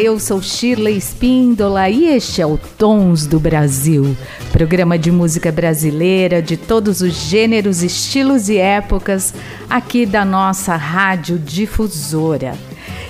eu sou Shirley Espíndola e este é o Tons do Brasil, programa de música brasileira de todos os gêneros, estilos e épocas aqui da nossa rádio difusora.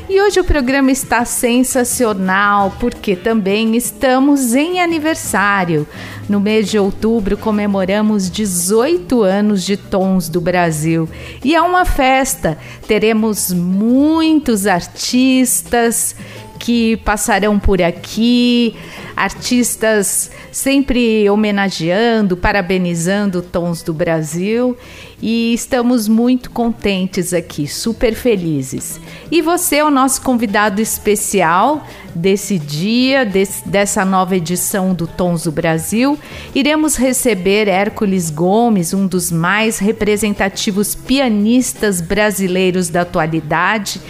E hoje o programa está sensacional porque também estamos em aniversário. No mês de outubro comemoramos 18 anos de Tons do Brasil e é uma festa. Teremos muitos artistas que passarão por aqui, artistas sempre homenageando, parabenizando Tons do Brasil e estamos muito contentes aqui, super felizes. E você é o nosso convidado especial desse dia, desse, dessa nova edição do Tons do Brasil. Iremos receber Hércules Gomes, um dos mais representativos pianistas brasileiros da atualidade.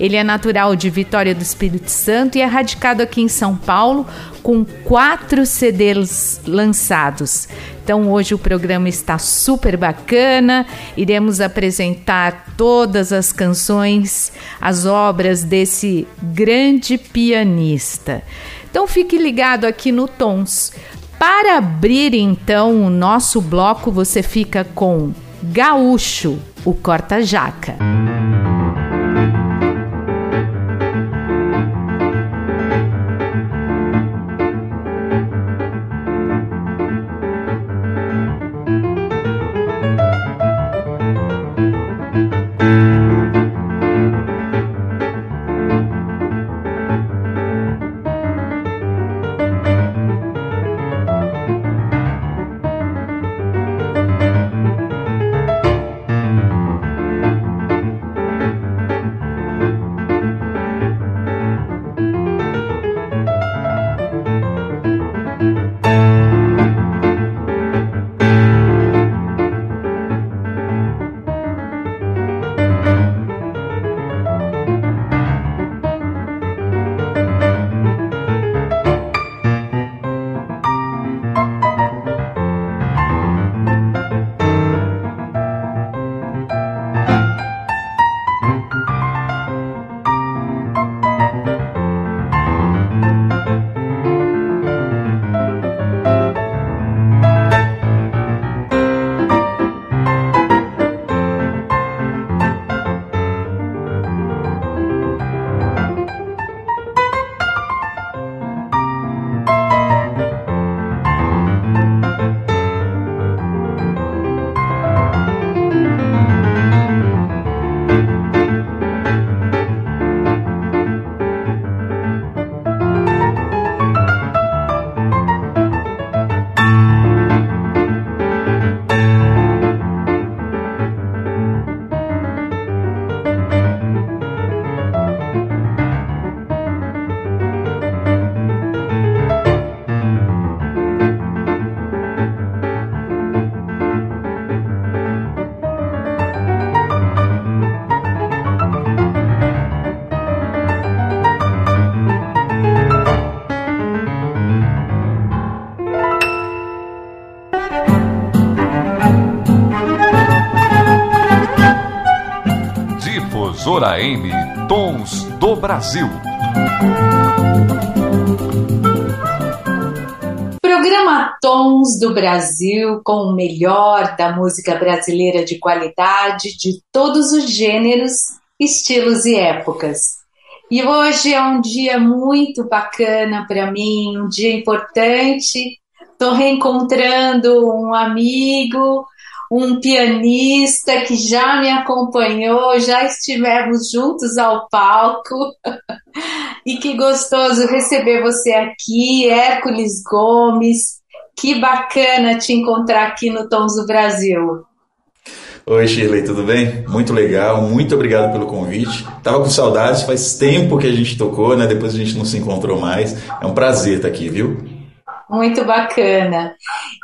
Ele é natural de Vitória do Espírito Santo e é radicado aqui em São Paulo, com quatro CDs lançados. Então hoje o programa está super bacana. Iremos apresentar todas as canções, as obras desse grande pianista. Então fique ligado aqui no Tons. Para abrir então o nosso bloco, você fica com Gaúcho, o corta-jaca. Difusora M Tons do Brasil. Programa Tons do Brasil com o melhor da música brasileira de qualidade de todos os gêneros, estilos e épocas. E hoje é um dia muito bacana para mim, um dia importante. Estou reencontrando um amigo, um pianista que já me acompanhou, já estivemos juntos ao palco. e que gostoso receber você aqui, Hércules Gomes. Que bacana te encontrar aqui no Tons do Brasil. Oi, Shirley, tudo bem? Muito legal, muito obrigado pelo convite. Tava com saudades, faz tempo que a gente tocou, né? Depois a gente não se encontrou mais. É um prazer estar aqui, viu? Muito bacana.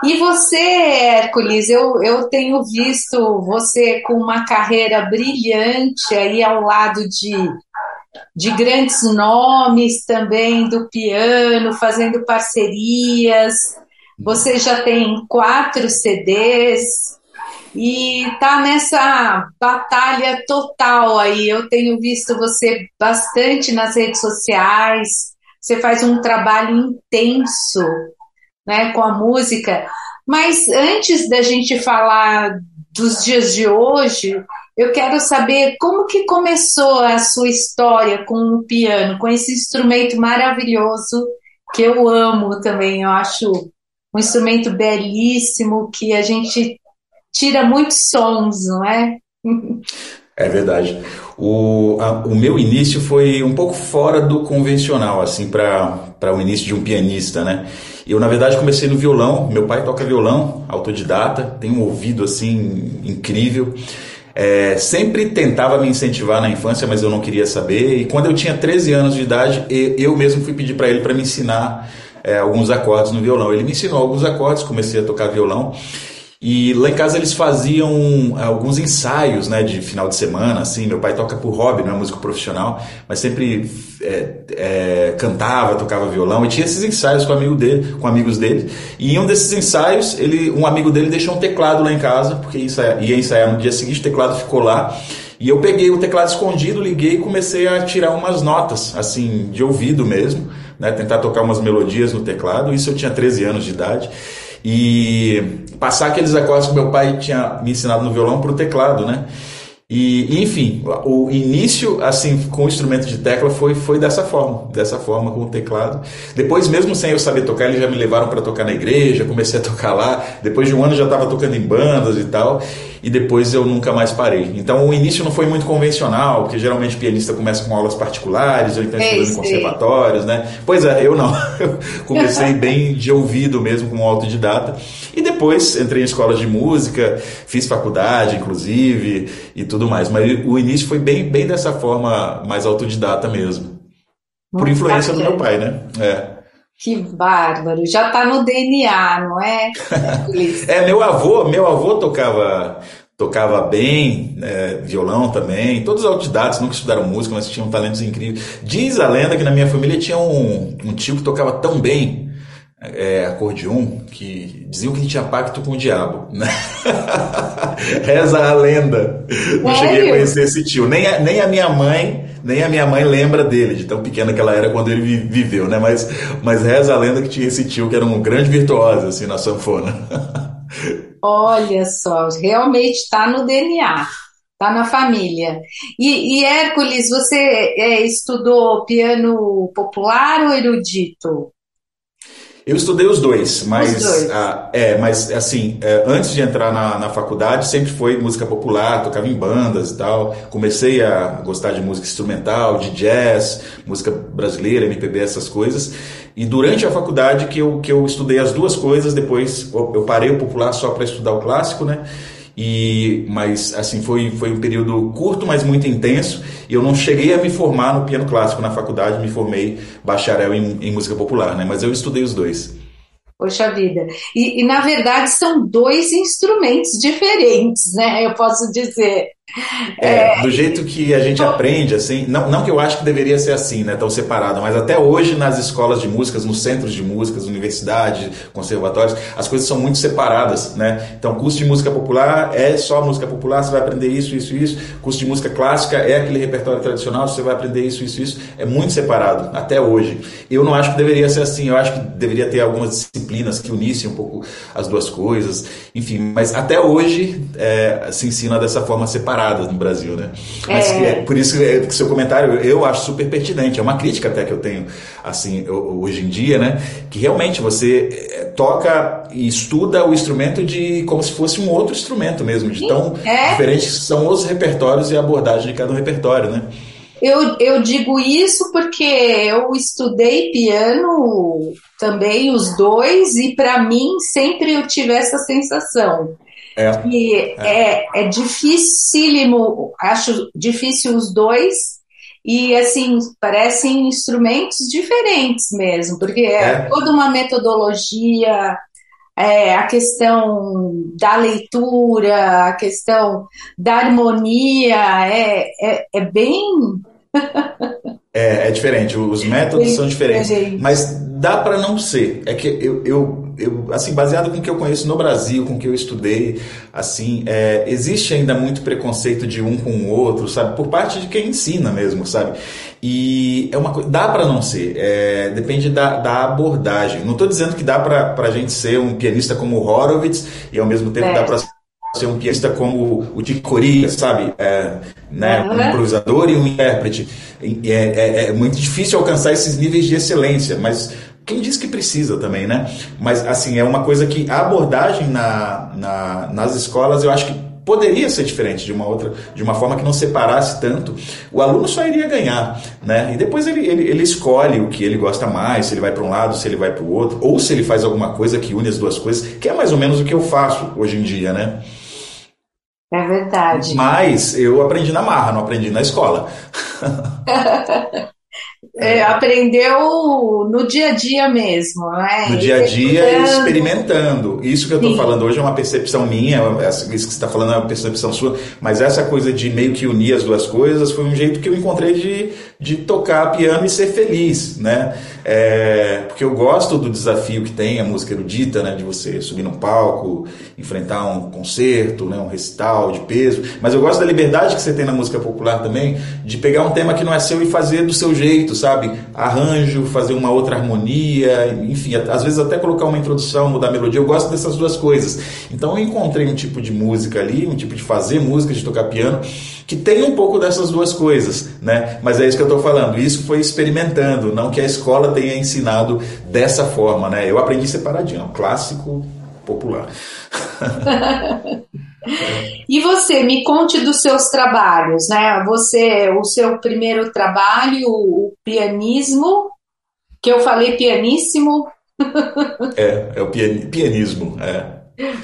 E você, Hércules, eu, eu tenho visto você com uma carreira brilhante aí ao lado de, de grandes nomes também do piano, fazendo parcerias. Você já tem quatro CDs e tá nessa batalha total aí. Eu tenho visto você bastante nas redes sociais. Você faz um trabalho intenso né, com a música. Mas antes da gente falar dos dias de hoje, eu quero saber como que começou a sua história com o piano, com esse instrumento maravilhoso que eu amo também. Eu acho um instrumento belíssimo que a gente tira muitos sons, não é? É verdade. O, a, o meu início foi um pouco fora do convencional, assim, para o início de um pianista, né? Eu, na verdade, comecei no violão. Meu pai toca violão, autodidata, tem um ouvido assim incrível. É, sempre tentava me incentivar na infância, mas eu não queria saber. E quando eu tinha 13 anos de idade, eu mesmo fui pedir para ele para me ensinar é, alguns acordes no violão. Ele me ensinou alguns acordes, comecei a tocar violão. E lá em casa eles faziam alguns ensaios, né, de final de semana, assim. Meu pai toca por hobby, não é músico profissional, mas sempre é, é, cantava, tocava violão e tinha esses ensaios com, amigo dele, com amigos dele. E em um desses ensaios, ele, um amigo dele deixou um teclado lá em casa, porque ia, ia ensaiar no dia seguinte, o teclado ficou lá. E eu peguei o teclado escondido, liguei e comecei a tirar umas notas, assim, de ouvido mesmo, né, tentar tocar umas melodias no teclado. Isso eu tinha 13 anos de idade e passar aqueles acordes que meu pai tinha me ensinado no violão para o teclado, né? E, enfim, o início, assim, com o instrumento de tecla foi, foi dessa forma, dessa forma com o teclado. Depois, mesmo sem eu saber tocar, eles já me levaram para tocar na igreja, comecei a tocar lá. Depois de um ano já estava tocando em bandas e tal e depois eu nunca mais parei. Então o início não foi muito convencional, porque geralmente pianista começa com aulas particulares, ou então estudando em conservatórios, né? Pois é, eu não. Eu comecei bem de ouvido mesmo, como autodidata. E depois entrei em escolas de música, fiz faculdade, inclusive, e tudo mais. Mas o início foi bem, bem dessa forma mais autodidata mesmo. Por influência do meu pai, né? É. Que bárbaro, já está no DNA, não é? é, meu avô, meu avô tocava tocava bem, né, violão também, todos os nunca estudaram música, mas tinham talentos incríveis. Diz a lenda que na minha família tinha um, um tio que tocava tão bem é, acordeon que diziam que ele tinha pacto com o diabo. Né? Reza a lenda. Não cheguei a conhecer esse tio. Nem a, nem a minha mãe nem a minha mãe lembra dele, de tão pequena que ela era quando ele viveu, né? Mas, mas reza a lenda que tinha esse tio que era um grande virtuoso, assim, na sanfona. Olha só, realmente está no DNA, está na família. E, e Hércules, você é, estudou piano popular ou erudito? Eu estudei os dois, mas, os dois. Ah, é, mas assim, é, antes de entrar na, na faculdade, sempre foi música popular, tocava em bandas e tal. Comecei a gostar de música instrumental, de jazz, música brasileira, MPB, essas coisas. E durante a faculdade que eu, que eu estudei as duas coisas, depois eu parei o popular só para estudar o clássico, né? E, mas assim foi, foi um período curto, mas muito intenso. E eu não cheguei a me formar no piano clássico na faculdade, me formei bacharel em, em música popular, né? Mas eu estudei os dois. Poxa vida. E, e, na verdade são dois instrumentos diferentes, né? Eu posso dizer. É, é, do jeito que a gente aprende, assim, não, não que eu acho que deveria ser assim, né, tão separado, mas até hoje nas escolas de músicas, nos centros de músicas, universidades, conservatórios, as coisas são muito separadas, né? Então, curso de música popular é só música popular, você vai aprender isso, isso, isso. Curso de música clássica é aquele repertório tradicional, você vai aprender isso, isso, isso. É muito separado, até hoje. Eu não acho que deveria ser assim, eu acho que deveria ter algumas disciplinas que unissem um pouco as duas coisas, enfim, mas até hoje é, se ensina dessa forma separada no Brasil, né? Mas é. é por isso que, que seu comentário eu acho super pertinente. É uma crítica até que eu tenho, assim, hoje em dia, né? Que realmente você é, toca e estuda o instrumento de como se fosse um outro instrumento mesmo, de tão é. diferentes são os repertórios e a abordagem de cada um repertório, né? Eu, eu digo isso porque eu estudei piano também, os dois, e para mim sempre eu tive essa sensação é. E é, é, é dificílimo, acho difícil os dois, e assim, parecem instrumentos diferentes mesmo, porque é, é toda uma metodologia, é, a questão da leitura, a questão da harmonia, é, é, é bem. é, é diferente, os métodos são diferentes, diferente. mas dá para não ser. É que eu, eu, eu, assim, baseado com o que eu conheço no Brasil, com o que eu estudei, assim, é, existe ainda muito preconceito de um com o outro, sabe? Por parte de quem ensina mesmo, sabe? E é uma coisa, dá para não ser, é, depende da, da abordagem. Não estou dizendo que dá para a gente ser um pianista como o Horowitz e ao mesmo tempo é. dá para ser um pianista como o Dick Coria, sabe? É, né? Uhum. Um improvisador e um intérprete. É, é, é, muito difícil alcançar esses níveis de excelência, mas quem diz que precisa também, né? Mas assim, é uma coisa que a abordagem na, na, nas escolas eu acho que poderia ser diferente de uma outra, de uma forma que não separasse tanto, o aluno só iria ganhar, né? E depois ele, ele, ele escolhe o que ele gosta mais, se ele vai para um lado, se ele vai para o outro, ou se ele faz alguma coisa que une as duas coisas, que é mais ou menos o que eu faço hoje em dia, né? É verdade. Mas eu aprendi na marra, não aprendi na escola. É, aprendeu no dia a dia mesmo, né? No dia a dia, experimentando. Isso que eu estou falando hoje é uma percepção minha, isso que você está falando é uma percepção sua, mas essa coisa de meio que unir as duas coisas foi um jeito que eu encontrei de, de tocar piano e ser feliz, né? É, porque eu gosto do desafio que tem a música erudita, né? De você subir num palco, enfrentar um concerto, né? um recital de peso, mas eu gosto da liberdade que você tem na música popular também, de pegar um tema que não é seu e fazer do seu jeito, sabe? Arranjo, fazer uma outra harmonia, enfim, às vezes até colocar uma introdução, mudar a melodia. Eu gosto dessas duas coisas. Então eu encontrei um tipo de música ali, um tipo de fazer música, de tocar piano, que tem um pouco dessas duas coisas, né? Mas é isso que eu estou falando. Isso foi experimentando, não que a escola tenha ensinado dessa forma, né? Eu aprendi separadinho, clássico, popular. E você, me conte dos seus trabalhos, né? Você, o seu primeiro trabalho, o pianismo, que eu falei pianíssimo. É, é o pianismo, é.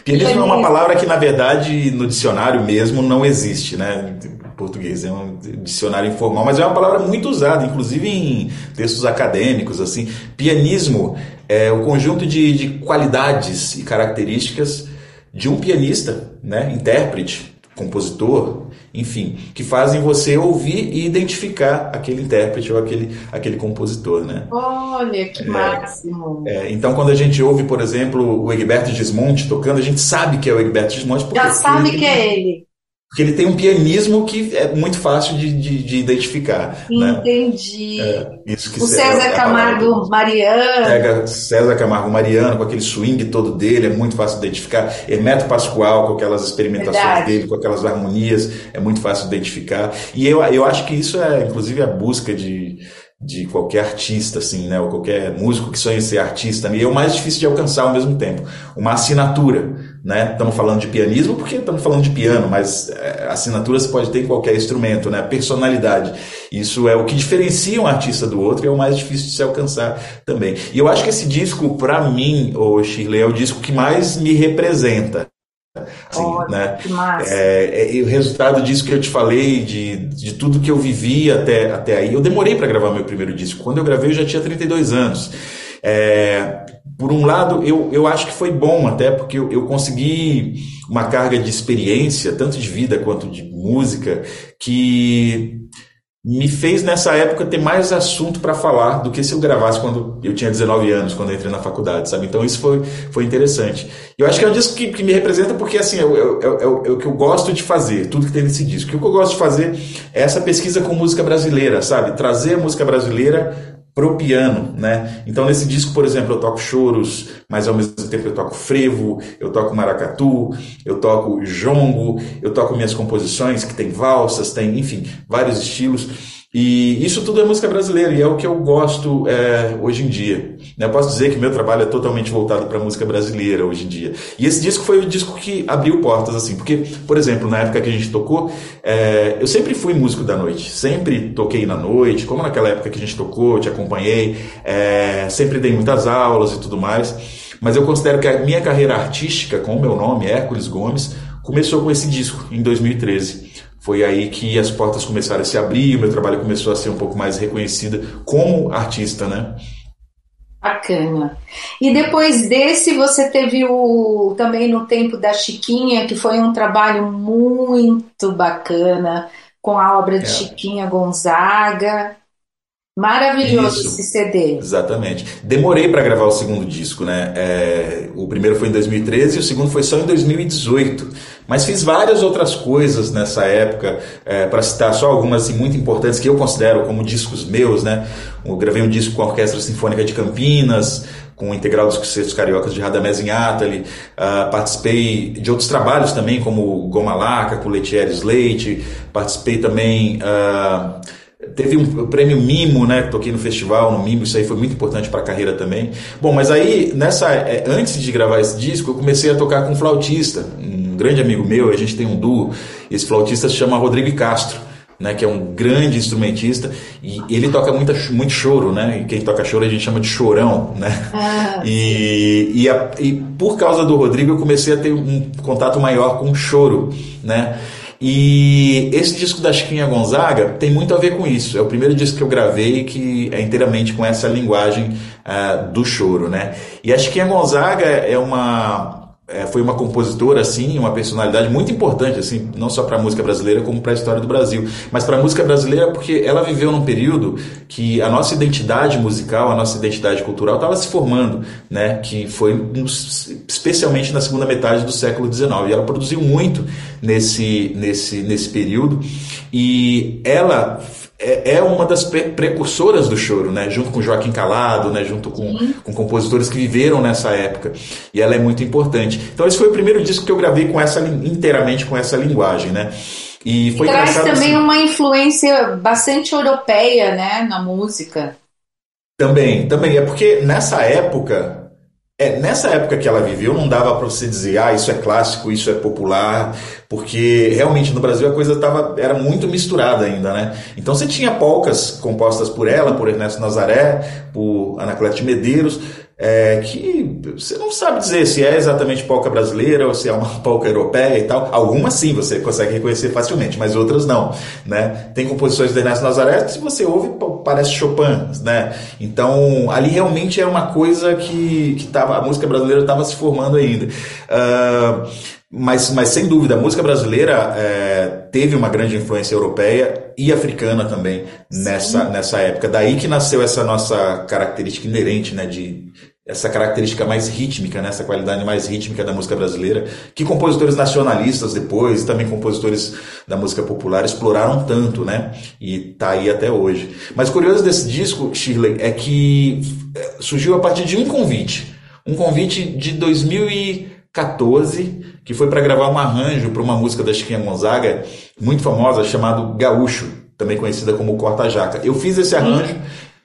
Pianismo é uma palavra que, na verdade, no dicionário mesmo não existe, né? Em português é um dicionário informal, mas é uma palavra muito usada, inclusive em textos acadêmicos, assim. Pianismo é o conjunto de, de qualidades e características de um pianista, né, intérprete, compositor, enfim, que fazem você ouvir e identificar aquele intérprete ou aquele, aquele compositor, né? Olha, que é, máximo! É, então, quando a gente ouve, por exemplo, o Egberto Gismonte tocando, a gente sabe que é o Egberto Gismonte. Já sabe que é ele. Porque ele tem um pianismo que é muito fácil de, de, de identificar. Né? Entendi. Né? É, isso que o César Camargo Mariano. Pega César Camargo Mariano, com aquele swing todo dele, é muito fácil de identificar. Hermeto Pascoal, com aquelas experimentações Verdade. dele, com aquelas harmonias, é muito fácil de identificar. E eu, eu acho que isso é, inclusive, a busca de de qualquer artista, assim, né? Ou qualquer músico que sonha ser artista, e é o mais difícil de alcançar ao mesmo tempo. Uma assinatura, né? Estamos falando de pianismo porque estamos falando de piano, mas é, assinatura você pode ter em qualquer instrumento, né? Personalidade. Isso é o que diferencia um artista do outro e é o mais difícil de se alcançar também. E eu acho que esse disco, para mim, o Shirley, é o disco que mais me representa. Assim, né? É, é, o resultado disso que eu te falei, de, de tudo que eu vivi até, até aí. Eu demorei para gravar meu primeiro disco. Quando eu gravei, eu já tinha 32 anos. É, por um lado, eu, eu acho que foi bom até, porque eu, eu consegui uma carga de experiência, tanto de vida quanto de música, que me fez nessa época ter mais assunto para falar do que se eu gravasse quando eu tinha 19 anos, quando eu entrei na faculdade, sabe? Então isso foi, foi interessante. E eu acho que é um disco que, que me representa porque, assim, é, é, é, é, o que eu gosto de fazer, tudo que tem nesse disco. O que eu gosto de fazer é essa pesquisa com música brasileira, sabe? Trazer a música brasileira pro piano, né? Então nesse disco, por exemplo, eu toco choros, mas ao mesmo tempo eu toco frevo, eu toco maracatu, eu toco jongo, eu toco minhas composições que tem valsas, tem, enfim, vários estilos. E isso tudo é música brasileira e é o que eu gosto é, hoje em dia. Eu posso dizer que meu trabalho é totalmente voltado para música brasileira hoje em dia. E esse disco foi o disco que abriu portas, assim, porque, por exemplo, na época que a gente tocou, é, eu sempre fui músico da noite, sempre toquei na noite, como naquela época que a gente tocou, te acompanhei, é, sempre dei muitas aulas e tudo mais. Mas eu considero que a minha carreira artística, com o meu nome, Hércules Gomes, começou com esse disco, em 2013 foi aí que as portas começaram a se abrir, o meu trabalho começou a ser um pouco mais reconhecido como artista, né? Bacana. E depois desse, você teve o também no tempo da Chiquinha, que foi um trabalho muito bacana com a obra de é. Chiquinha Gonzaga. Maravilhoso Isso, esse CD. Exatamente. Demorei para gravar o segundo disco, né? É, o primeiro foi em 2013 e o segundo foi só em 2018. Mas fiz várias outras coisas nessa época, é, para citar só algumas assim, muito importantes que eu considero como discos meus, né? Eu gravei um disco com a Orquestra Sinfônica de Campinas, com o Integral dos Concertos Cariocas de Radamés em Atali, uh, participei de outros trabalhos também, como Goma Laca, com Letieres Leite, participei também... Uh, Teve um prêmio Mimo, né? Toquei no festival, no Mimo, isso aí foi muito importante para a carreira também. Bom, mas aí, nessa, é, antes de gravar esse disco, eu comecei a tocar com um flautista, um grande amigo meu, a gente tem um duo. Esse flautista se chama Rodrigo Castro. Né, que é um grande instrumentista e ele toca muita, muito choro, né? E quem toca choro a gente chama de chorão, né? Ah, e, e, a, e por causa do Rodrigo eu comecei a ter um contato maior com o choro, né? E esse disco da Chiquinha Gonzaga tem muito a ver com isso. É o primeiro disco que eu gravei que é inteiramente com essa linguagem uh, do choro, né? E a Chiquinha Gonzaga é uma é, foi uma compositora assim, uma personalidade muito importante assim, não só para a música brasileira como para a história do Brasil, mas para a música brasileira porque ela viveu num período que a nossa identidade musical, a nossa identidade cultural estava se formando, né? Que foi especialmente na segunda metade do século XIX. E ela produziu muito nesse nesse nesse período e ela é, é uma das precursoras do choro, né? Junto com Joaquim Calado, né? Junto com, com compositores que viveram nessa época. E ela é muito importante. Então esse foi o primeiro disco que eu gravei com essa inteiramente com essa linguagem, né? E foi e traz também assim, uma influência bastante europeia, né, na música. Também, também é porque nessa época é, nessa época que ela viveu, não dava para você dizer, ah, isso é clássico, isso é popular, porque realmente no Brasil a coisa tava, era muito misturada ainda, né? Então você tinha polcas compostas por ela, por Ernesto Nazaré, por Anacleto Medeiros, é, que você não sabe dizer se é exatamente polca brasileira ou se é uma polca europeia e tal. Algumas sim você consegue reconhecer facilmente, mas outras não. Né? Tem composições de Ernesto Nazaré que se você ouve parece Chopin. Né? Então ali realmente é uma coisa que, que tava, a música brasileira estava se formando ainda. Uh, mas, mas sem dúvida, a música brasileira é, teve uma grande influência europeia e africana também nessa, nessa época. Daí que nasceu essa nossa característica inerente, né, de essa característica mais rítmica, né, essa qualidade mais rítmica da música brasileira, que compositores nacionalistas depois, e também compositores da música popular exploraram tanto, né, e tá aí até hoje. Mas curioso desse disco, Shirley, é que é, surgiu a partir de um convite, um convite de 2014 que foi para gravar um arranjo para uma música da Chiquinha Gonzaga, muito famosa, chamado Gaúcho, também conhecida como Corta Jaca. Eu fiz esse arranjo,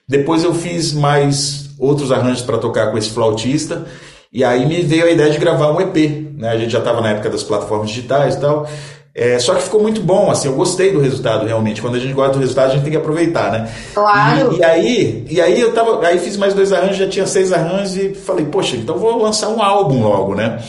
depois eu fiz mais outros arranjos para tocar com esse flautista, e aí me veio a ideia de gravar um EP. Né? A gente já estava na época das plataformas digitais e tal. É, só que ficou muito bom, assim, eu gostei do resultado realmente. Quando a gente gosta do resultado, a gente tem que aproveitar, né? Claro. E, e, aí, e aí eu tava, aí fiz mais dois arranjos, já tinha seis arranjos e falei, poxa, então vou lançar um álbum logo, né?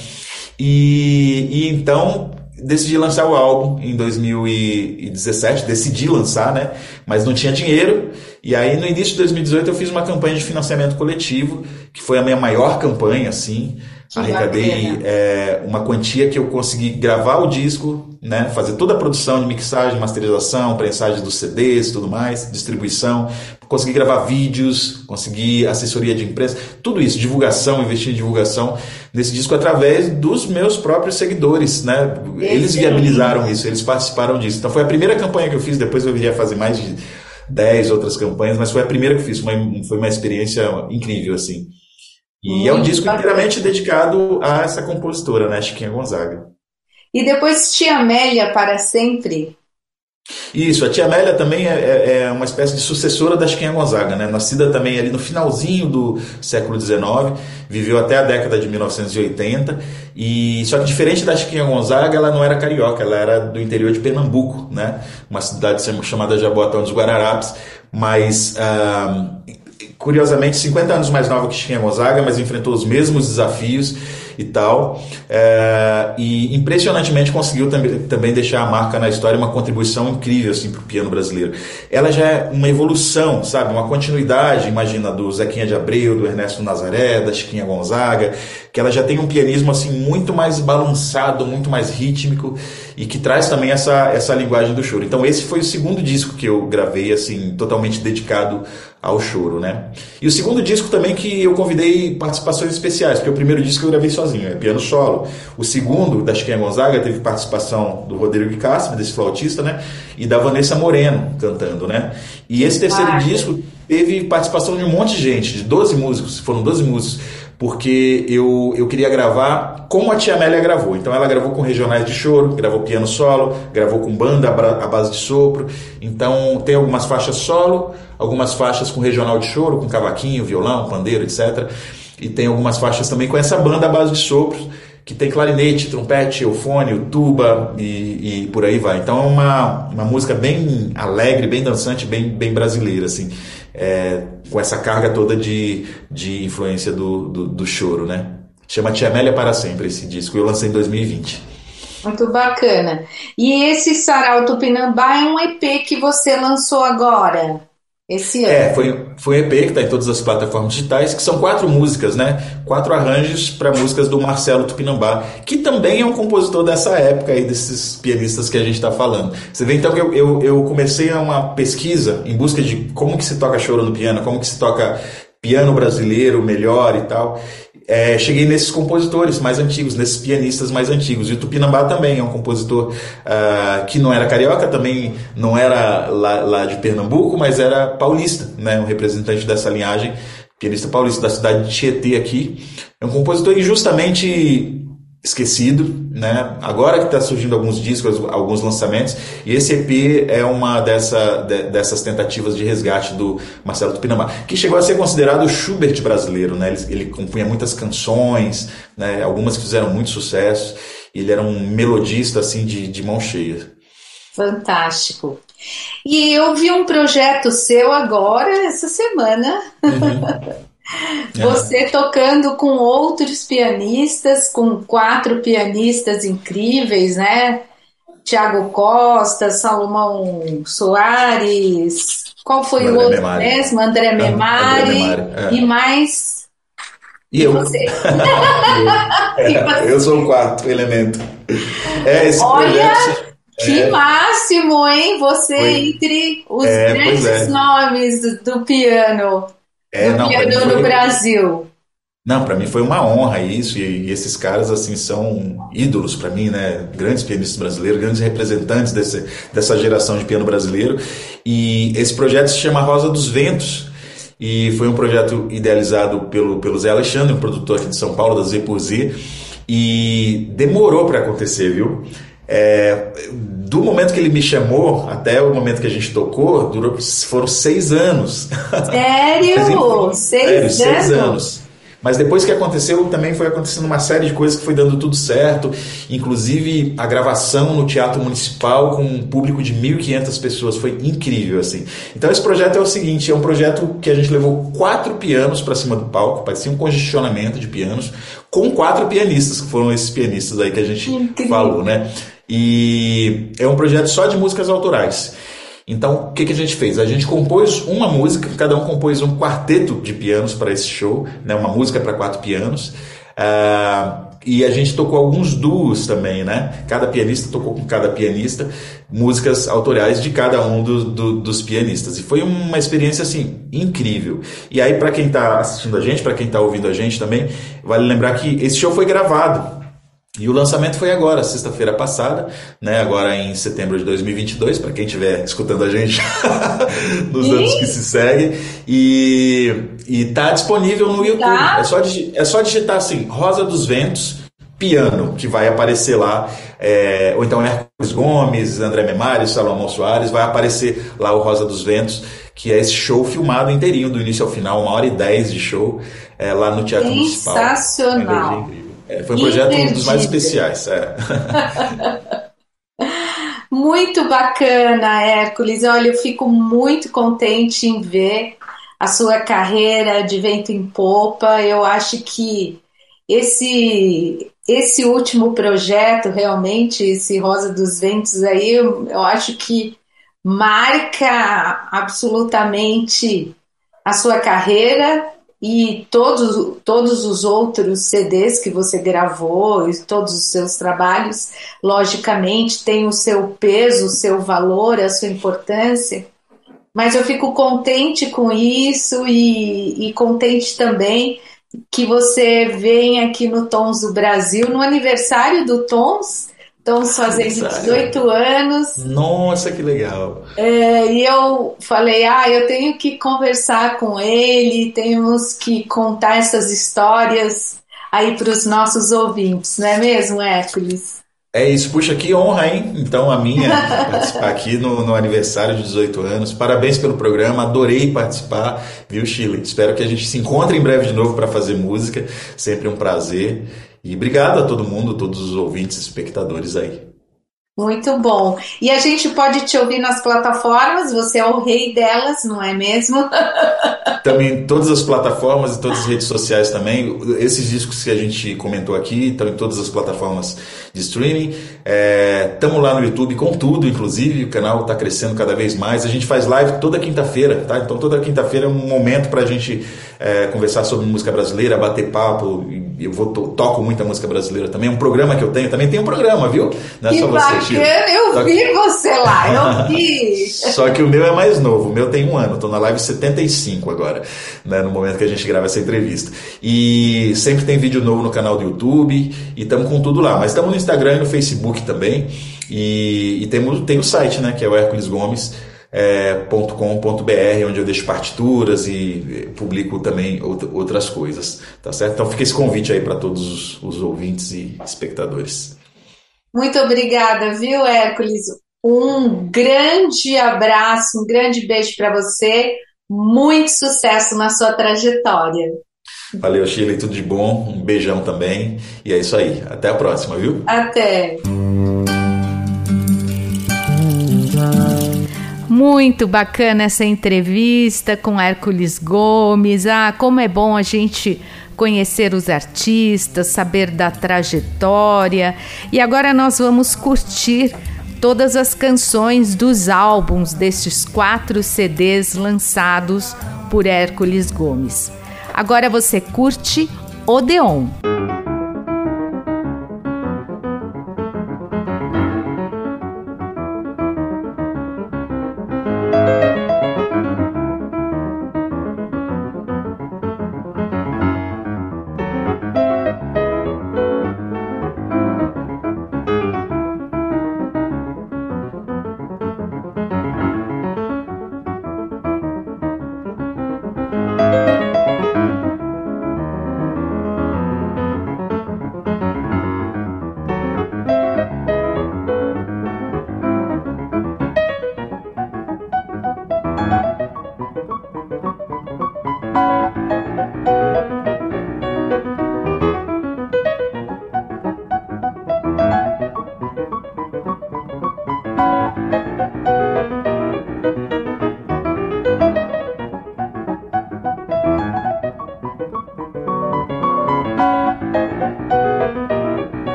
E, e então decidi lançar o álbum em 2017, decidi lançar, né? Mas não tinha dinheiro. E aí no início de 2018 eu fiz uma campanha de financiamento coletivo, que foi a minha maior campanha, assim. Arrecadei é, uma quantia que eu consegui gravar o disco, né? Fazer toda a produção de mixagem, masterização, prensagem dos CDs, tudo mais, distribuição, consegui gravar vídeos, consegui assessoria de imprensa, tudo isso, divulgação, investir em divulgação nesse disco através dos meus próprios seguidores, né? Eles viabilizaram isso, eles participaram disso. Então foi a primeira campanha que eu fiz, depois eu viria fazer mais de 10 outras campanhas, mas foi a primeira que eu fiz, foi uma, foi uma experiência incrível, assim. E é um disco inteiramente dedicado a essa compositora, né, Chiquinha Gonzaga. E depois Tia Amélia para sempre, isso, a tia Amélia também é, é, é, uma espécie de sucessora da Chiquinha Gonzaga, né? Nascida também ali no finalzinho do século XIX, viveu até a década de 1980, e só que diferente da Chiquinha Gonzaga, ela não era carioca, ela era do interior de Pernambuco, né? Uma cidade chamada Jaboatão dos Guararapes, mas ah, curiosamente 50 anos mais nova que Chiquinha Gonzaga, mas enfrentou os mesmos desafios e tal. É, e impressionantemente conseguiu também, também deixar a marca na história, uma contribuição incrível assim, para o piano brasileiro. Ela já é uma evolução, sabe? Uma continuidade, imagina, do Zequinha de Abreu, do Ernesto Nazaré, da Chiquinha Gonzaga, que ela já tem um pianismo assim muito mais balançado, muito mais rítmico e que traz também essa, essa linguagem do choro. Então esse foi o segundo disco que eu gravei assim, totalmente dedicado ao choro, né? E o segundo disco também que eu convidei participações especiais, porque o primeiro disco eu gravei sozinho, é piano solo. O segundo, da Chiquinha Gonzaga, teve participação do Rodrigo Castro, desse flautista, né? E da Vanessa Moreno cantando, né? E esse terceiro ah, disco teve participação de um monte de gente, de 12 músicos, foram 12 músicos porque eu, eu queria gravar como a Tia Amélia gravou. Então ela gravou com regionais de choro, gravou piano solo, gravou com banda à base de sopro. Então tem algumas faixas solo, algumas faixas com regional de choro, com cavaquinho, violão, pandeiro, etc. E tem algumas faixas também com essa banda à base de sopros, que tem clarinete, trompete, eufone, tuba e, e por aí vai. Então é uma, uma música bem alegre, bem dançante, bem, bem brasileira, assim é, com essa carga toda de, de influência do, do, do choro, né? Chama Tia Amélia para Sempre esse disco, eu lancei em 2020. Muito bacana. E esse Sarau Tupinambá é um EP que você lançou agora? Esse ano. É, foi, foi um EP que está em todas as plataformas digitais, que são quatro músicas, né? Quatro arranjos para músicas do Marcelo Tupinambá, que também é um compositor dessa época aí, desses pianistas que a gente está falando. Você vê então que eu, eu, eu comecei uma pesquisa em busca de como que se toca choro no piano, como que se toca piano brasileiro melhor e tal é, cheguei nesses compositores mais antigos, nesses pianistas mais antigos. E o Tupinambá também é um compositor uh, que não era carioca, também não era lá, lá, de Pernambuco, mas era paulista, né? um representante dessa linhagem, pianista paulista da cidade de Tietê aqui. É um compositor que justamente esquecido, né? Agora que está surgindo alguns discos, alguns lançamentos, e esse EP é uma dessa, de, dessas tentativas de resgate do Marcelo Tupinambá, que chegou a ser considerado o Schubert brasileiro, né? Ele, ele compunha muitas canções, né? Algumas que fizeram muito sucesso. Ele era um melodista assim de, de mão cheia. Fantástico. E eu vi um projeto seu agora essa semana. Uhum. Você tocando com outros pianistas, com quatro pianistas incríveis, né? Tiago Costa, Salomão Soares, qual foi André o outro Memari. mesmo? André Memari, André Memari é. e mais. E eu. Você? é, eu sou o quarto elemento. É, esse Olha, projeto. Que é. máximo, hein? Você foi. entre os é, grandes é. nomes do, do piano. É, não, piano no Brasil. Não, para mim foi uma honra isso, e, e esses caras assim são ídolos para mim, né? Grandes pianistas brasileiros, grandes representantes desse, dessa geração de piano brasileiro. E esse projeto se chama Rosa dos Ventos, e foi um projeto idealizado pelo, pelo Zé Alexandre, um produtor aqui de São Paulo, da Z por Z, e demorou para acontecer, viu? É, do momento que ele me chamou até o momento que a gente tocou, durou, foram seis anos. Sério? seis, anos? seis anos. Mas depois que aconteceu, também foi acontecendo uma série de coisas que foi dando tudo certo, inclusive a gravação no Teatro Municipal com um público de 1.500 pessoas, foi incrível assim. Então esse projeto é o seguinte, é um projeto que a gente levou quatro pianos para cima do palco, parecia um congestionamento de pianos, com quatro pianistas, que foram esses pianistas aí que a gente incrível. falou, né? E é um projeto só de músicas autorais. Então, o que, que a gente fez? A gente compôs uma música, cada um compôs um quarteto de pianos para esse show, né? uma música para quatro pianos. Uh, e a gente tocou alguns duos também, né? Cada pianista tocou com cada pianista músicas autorais de cada um do, do, dos pianistas. E foi uma experiência, assim, incrível. E aí, para quem está assistindo a gente, para quem está ouvindo a gente também, vale lembrar que esse show foi gravado. E o lançamento foi agora, sexta-feira passada, né? Agora em setembro de 2022, para quem estiver escutando a gente nos e? anos que se seguem. E, e tá disponível no YouTube. Tá. É, só, é só digitar assim, Rosa dos Ventos, piano, que vai aparecer lá. É, ou então Hércules Gomes, André Memari, Salomão Soares, vai aparecer lá o Rosa dos Ventos, que é esse show filmado inteirinho, do início ao final, uma hora e dez de show, é, lá no Teatro Municipal. Sensacional! É, foi um projeto um dos mais especiais. É. muito bacana, Hércules. Olha, eu fico muito contente em ver a sua carreira de vento em popa. Eu acho que esse esse último projeto, realmente, esse Rosa dos Ventos aí, eu, eu acho que marca absolutamente a sua carreira e todos, todos os outros CDs que você gravou e todos os seus trabalhos, logicamente, têm o seu peso, o seu valor, a sua importância. Mas eu fico contente com isso e, e contente também que você vem aqui no Tons do Brasil, no aniversário do Tons. Tons fazendo 18 anos. Nossa, que legal! É, e eu falei, ah, eu tenho que conversar com ele, temos que contar essas histórias aí para os nossos ouvintes, não é mesmo, Hércules? É isso, puxa, que honra, hein? Então, a minha participar aqui no, no, aniversário de 18 anos. Parabéns pelo programa, adorei participar, viu, Chile? Espero que a gente se encontre em breve de novo para fazer música, sempre um prazer. E obrigado a todo mundo, todos os ouvintes e espectadores aí. Muito bom. E a gente pode te ouvir nas plataformas, você é o rei delas, não é mesmo? também todas as plataformas e todas as redes sociais também. Esses discos que a gente comentou aqui estão em todas as plataformas de streaming. Estamos é, lá no YouTube com tudo, inclusive. O canal está crescendo cada vez mais. A gente faz live toda quinta-feira, tá? Então toda quinta-feira é um momento para a gente é, conversar sobre música brasileira, bater papo. Eu vou to toco muita música brasileira também. É um programa que eu tenho. Também tem um programa, viu? Não é que só você, Chico. Eu Só vi que... você lá, eu vi. Só que o meu é mais novo. O meu tem um ano. Estou na live 75 agora, né, no momento que a gente grava essa entrevista. E sempre tem vídeo novo no canal do YouTube. E estamos com tudo lá. Mas estamos no Instagram e no Facebook também. E, e temos, tem o site, né? Que é o Hércules Gomes é, .com.br, onde eu deixo partituras e publico também outras coisas, tá certo? Então fica esse convite aí para todos os, os ouvintes e espectadores. Muito obrigada, viu, Hércules? Um grande abraço, um grande beijo para você. Muito sucesso na sua trajetória. Valeu, Sheila, tudo de bom. Um beijão também. E é isso aí. Até a próxima, viu? Até. Muito bacana essa entrevista com Hércules Gomes. Ah, como é bom a gente conhecer os artistas, saber da trajetória. E agora nós vamos curtir todas as canções dos álbuns destes quatro CDs lançados por Hércules Gomes. Agora você curte Odeon.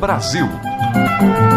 Brasil.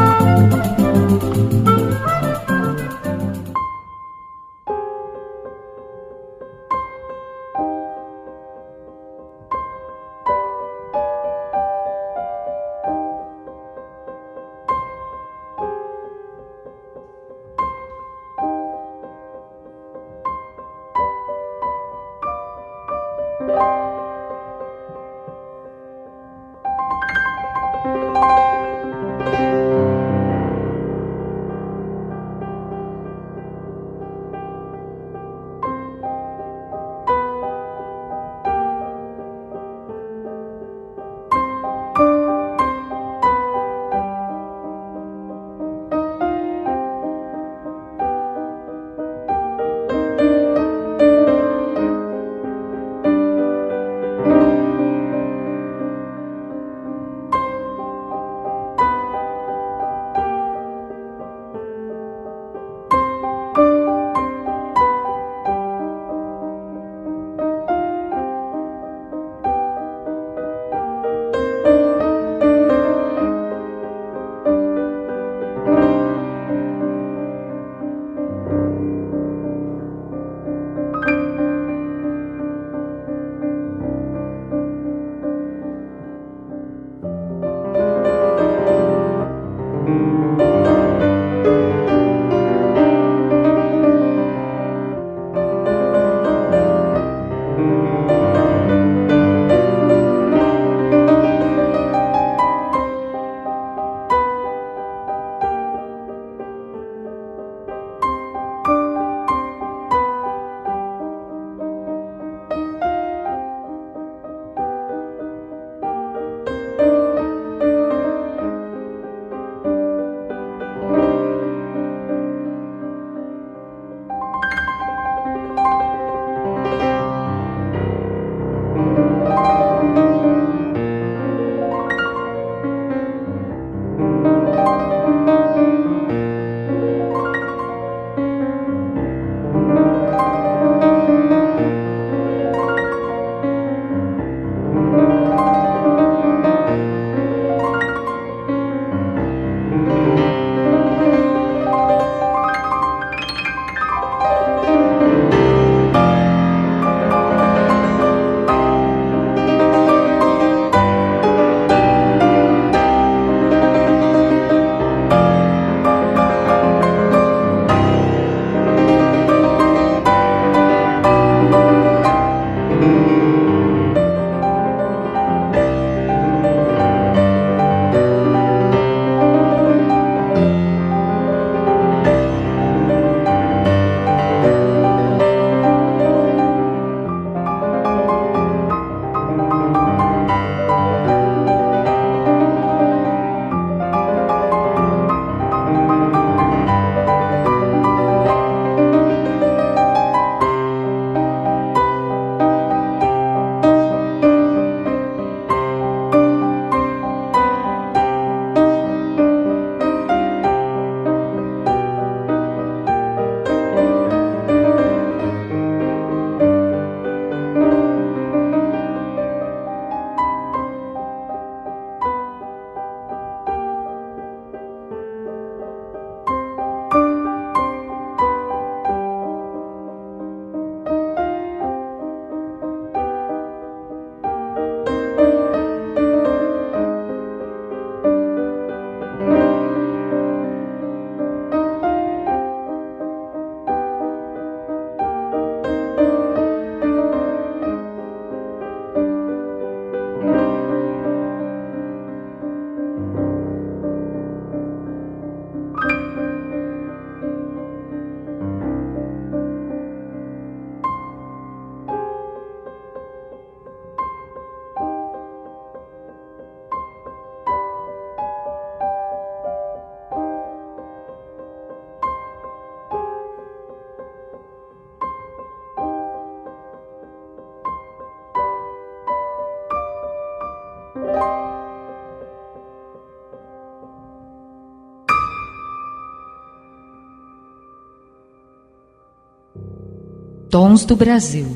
Tons do Brasil.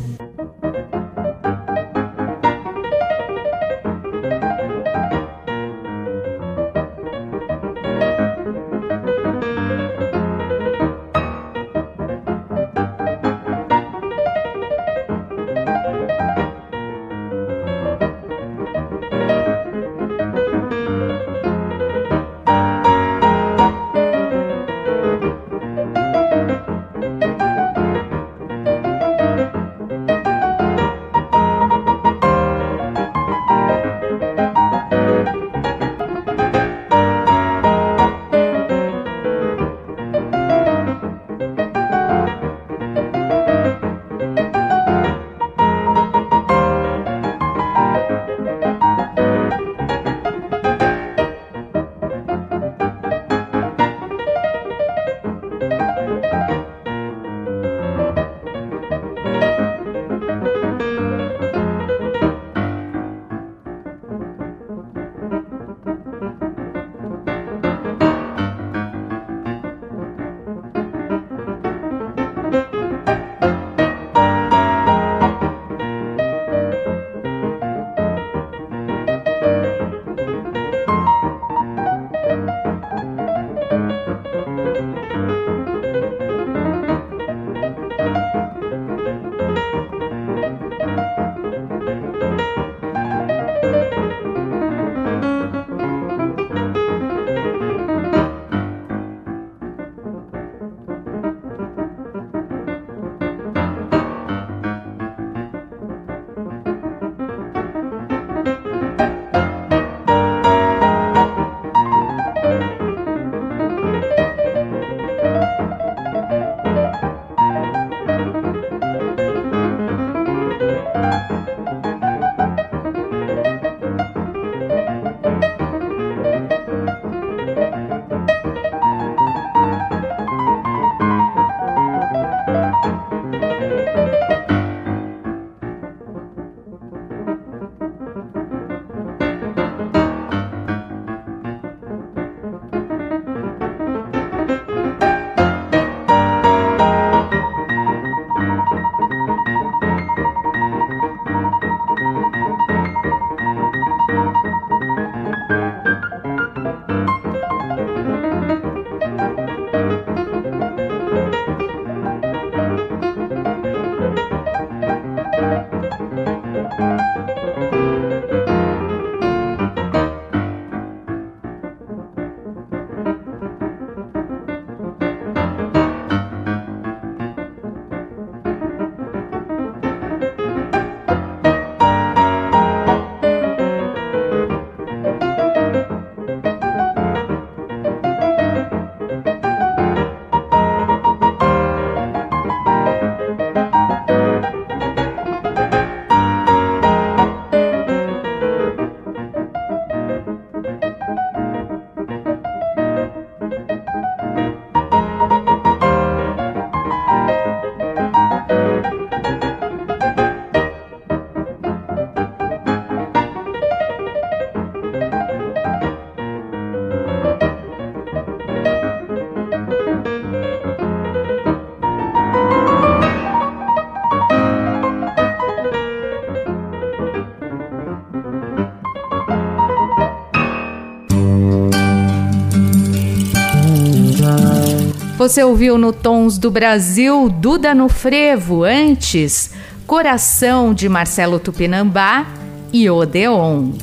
Você ouviu no Tons do Brasil Duda no Frevo, antes Coração de Marcelo Tupinambá e Odeon.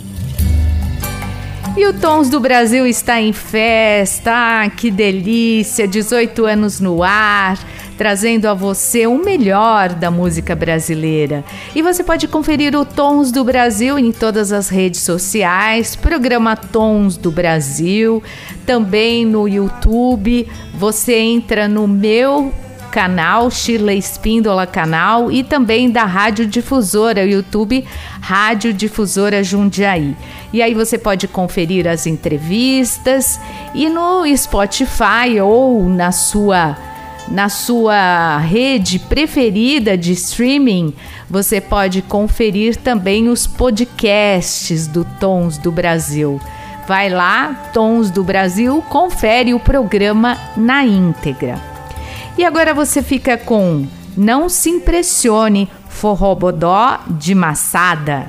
E o Tons do Brasil está em festa, ah, que delícia! 18 anos no ar, trazendo a você o melhor da música brasileira. E você pode conferir o Tons do Brasil em todas as redes sociais, programa Tons do Brasil, também no YouTube. Você entra no meu canal Shirley Espíndola canal e também da Rádio Difusora, YouTube Rádio Difusora Jundiaí. E aí você pode conferir as entrevistas e no Spotify ou na sua na sua rede preferida de streaming, você pode conferir também os podcasts do Tons do Brasil. Vai lá, Tons do Brasil, confere o programa na íntegra. E agora você fica com Não se impressione, forrobodó de maçada.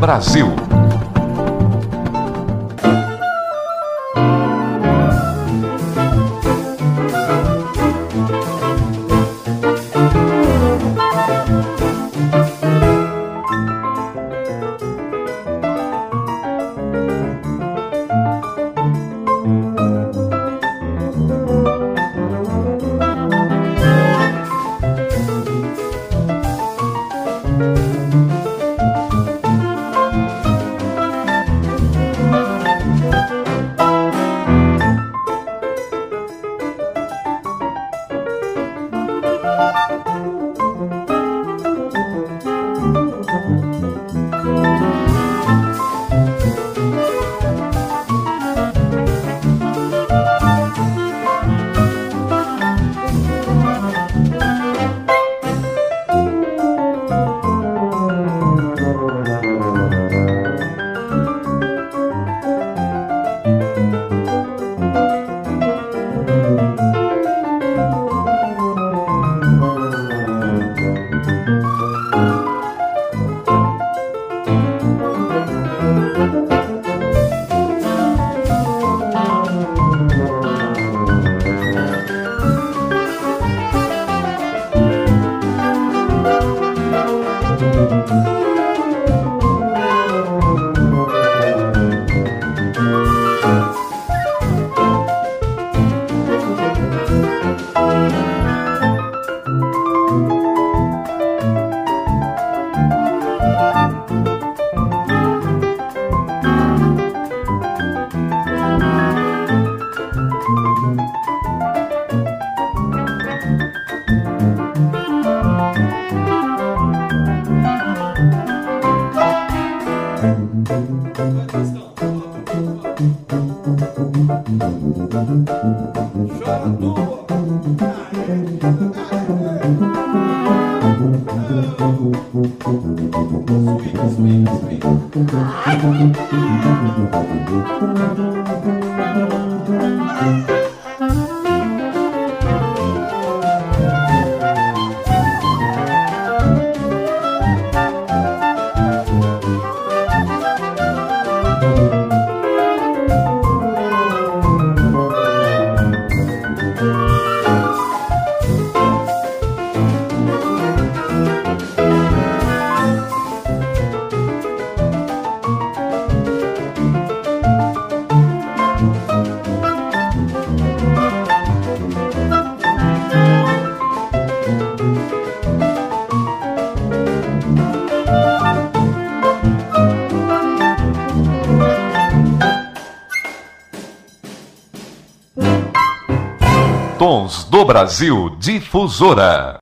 Tons do Brasil. Difusora.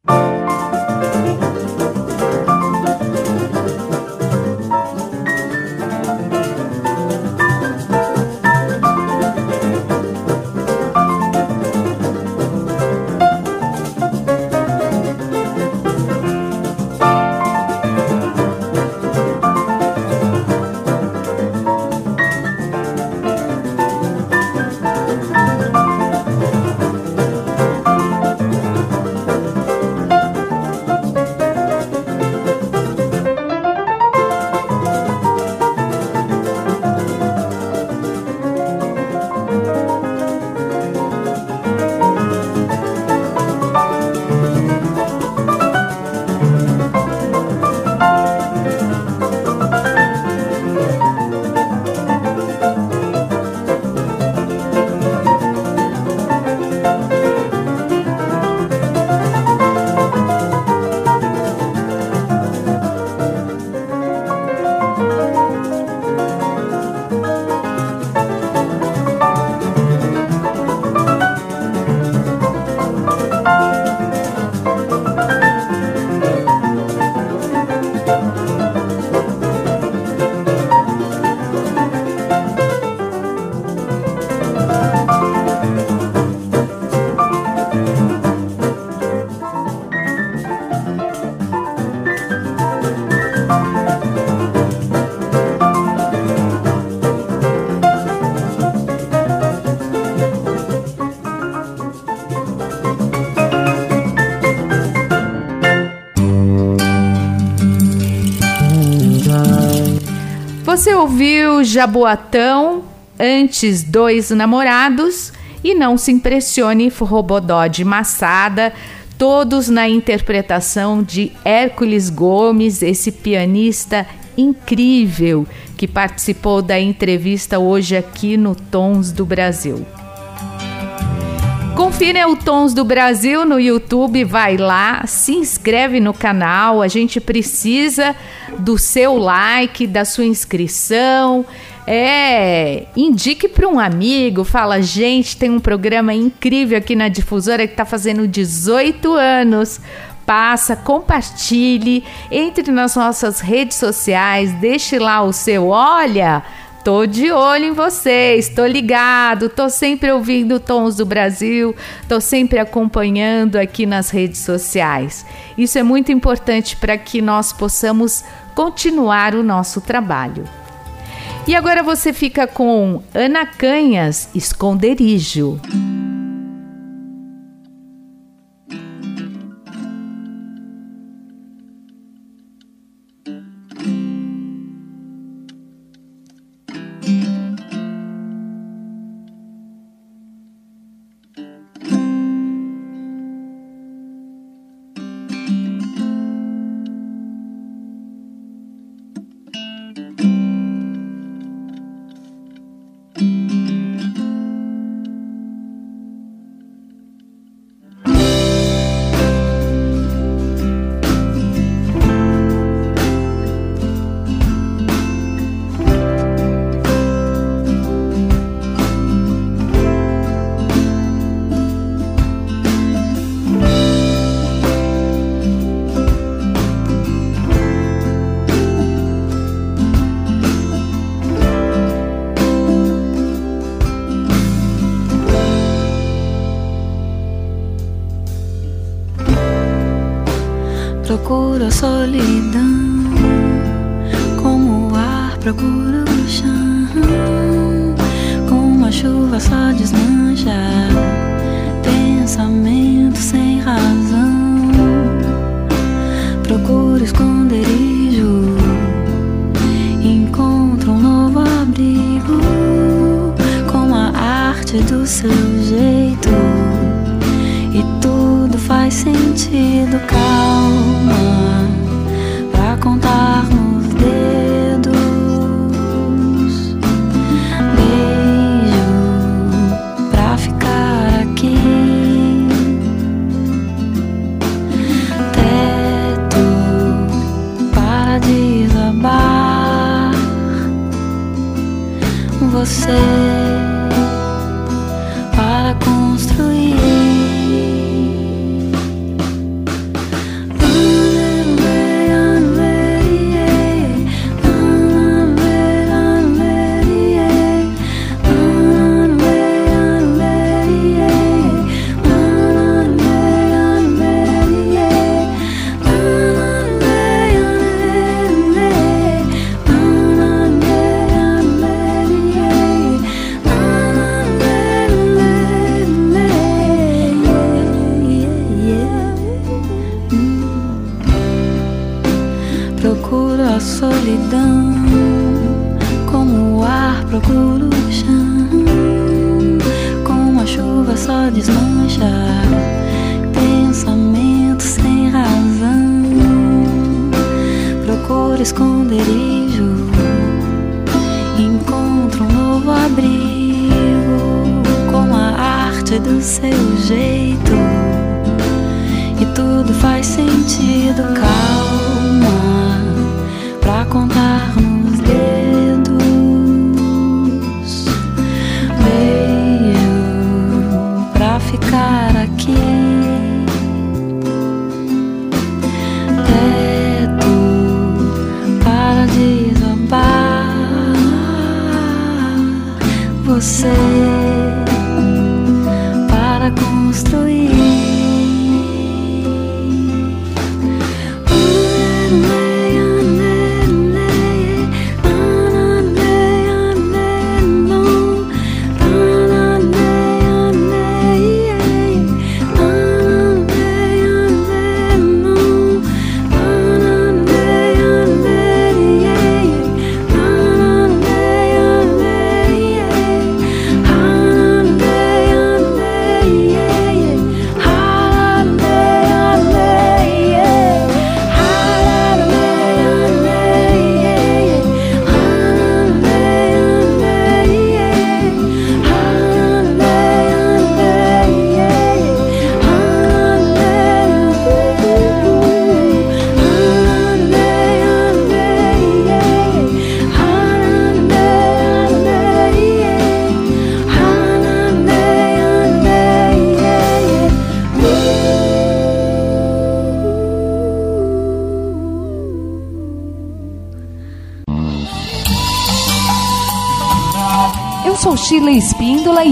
Ouviu Jaboatão, antes Dois Namorados e Não Se Impressione, Robodó de Massada, todos na interpretação de Hércules Gomes, esse pianista incrível que participou da entrevista hoje aqui no Tons do Brasil. Confira o Tons do Brasil no YouTube, vai lá, se inscreve no canal. A gente precisa do seu like, da sua inscrição. É, indique para um amigo, fala, gente, tem um programa incrível aqui na difusora que está fazendo 18 anos. Passa, compartilhe, entre nas nossas redes sociais, deixe lá o seu olha Tô de olho em vocês, tô ligado, tô sempre ouvindo Tons do Brasil, tô sempre acompanhando aqui nas redes sociais. Isso é muito importante para que nós possamos continuar o nosso trabalho. E agora você fica com Ana Canhas, Esconderijo.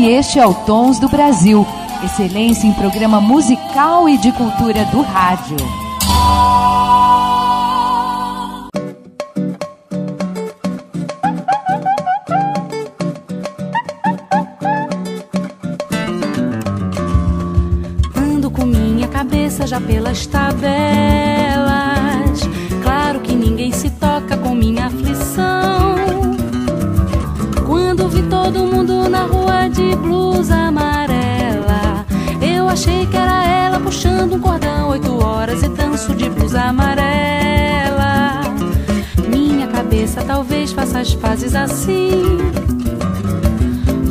Este é o Tons do Brasil. Excelência em programa musical e de cultura do rádio. Assim.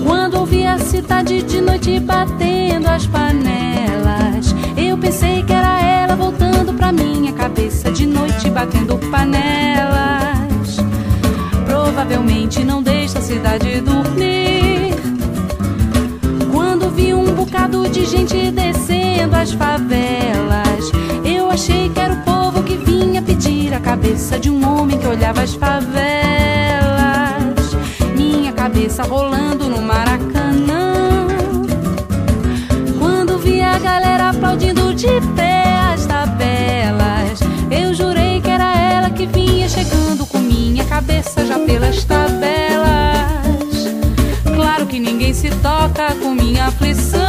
Quando ouvi a cidade de noite batendo as panelas, eu pensei que era ela voltando pra minha cabeça de noite batendo panelas. Provavelmente não deixa a cidade dormir. Quando vi um bocado de gente descendo as favelas, eu achei que era o povo que vinha pedir a cabeça de um homem que olhava as favelas rolando no Maracanã. Quando vi a galera aplaudindo de pé as tabelas, eu jurei que era ela que vinha chegando com minha cabeça já pelas tabelas. Claro que ninguém se toca com minha aflição.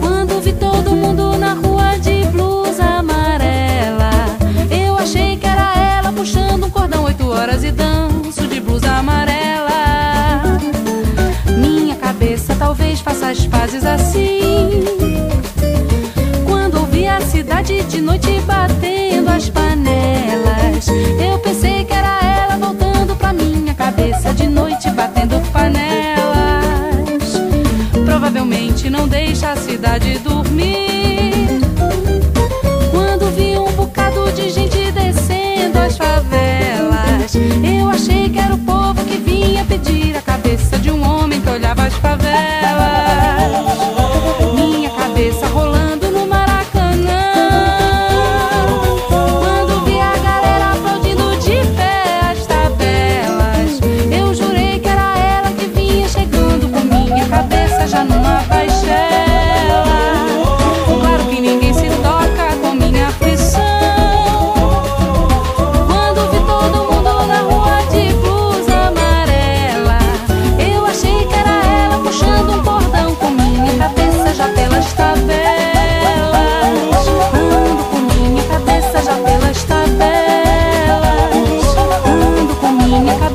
Quando vi todo mundo na rua de blusa amarela, eu achei que era ela puxando um cordão oito horas e dão. Talvez faça as pazes assim. Quando ouvi a cidade de noite batendo as panelas, eu pensei que era ela voltando pra minha cabeça de noite batendo panelas. Provavelmente não deixa a cidade dormir.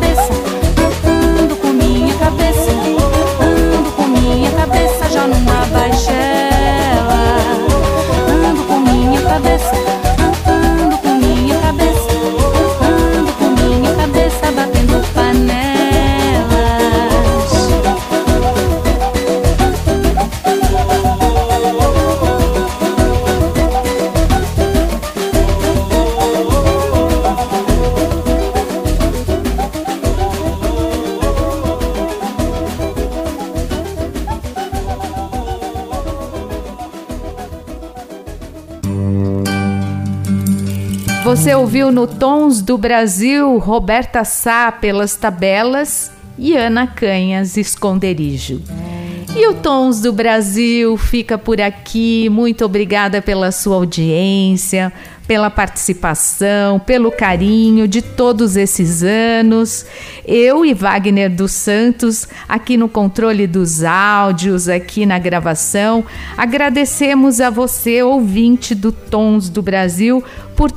Minha Você ouviu no Tons do Brasil Roberta Sá pelas tabelas e Ana Canhas Esconderijo. E o Tons do Brasil fica por aqui. Muito obrigada pela sua audiência, pela participação, pelo carinho de todos esses anos. Eu e Wagner dos Santos, aqui no controle dos áudios, aqui na gravação, agradecemos a você, ouvinte do Tons do Brasil, por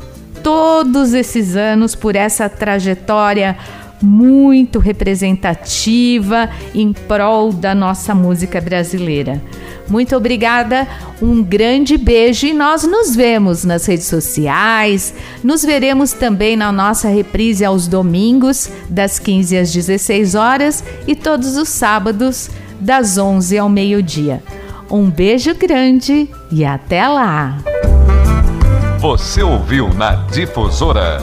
todos esses anos, por essa trajetória muito representativa em prol da nossa música brasileira. Muito obrigada, um grande beijo e nós nos vemos nas redes sociais. Nos veremos também na nossa reprise aos domingos, das 15 às 16 horas e todos os sábados, das 11 ao meio-dia. Um beijo grande e até lá! Você ouviu na Difusora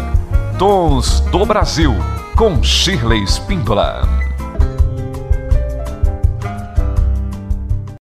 Tons do Brasil com Shirley Spíndola.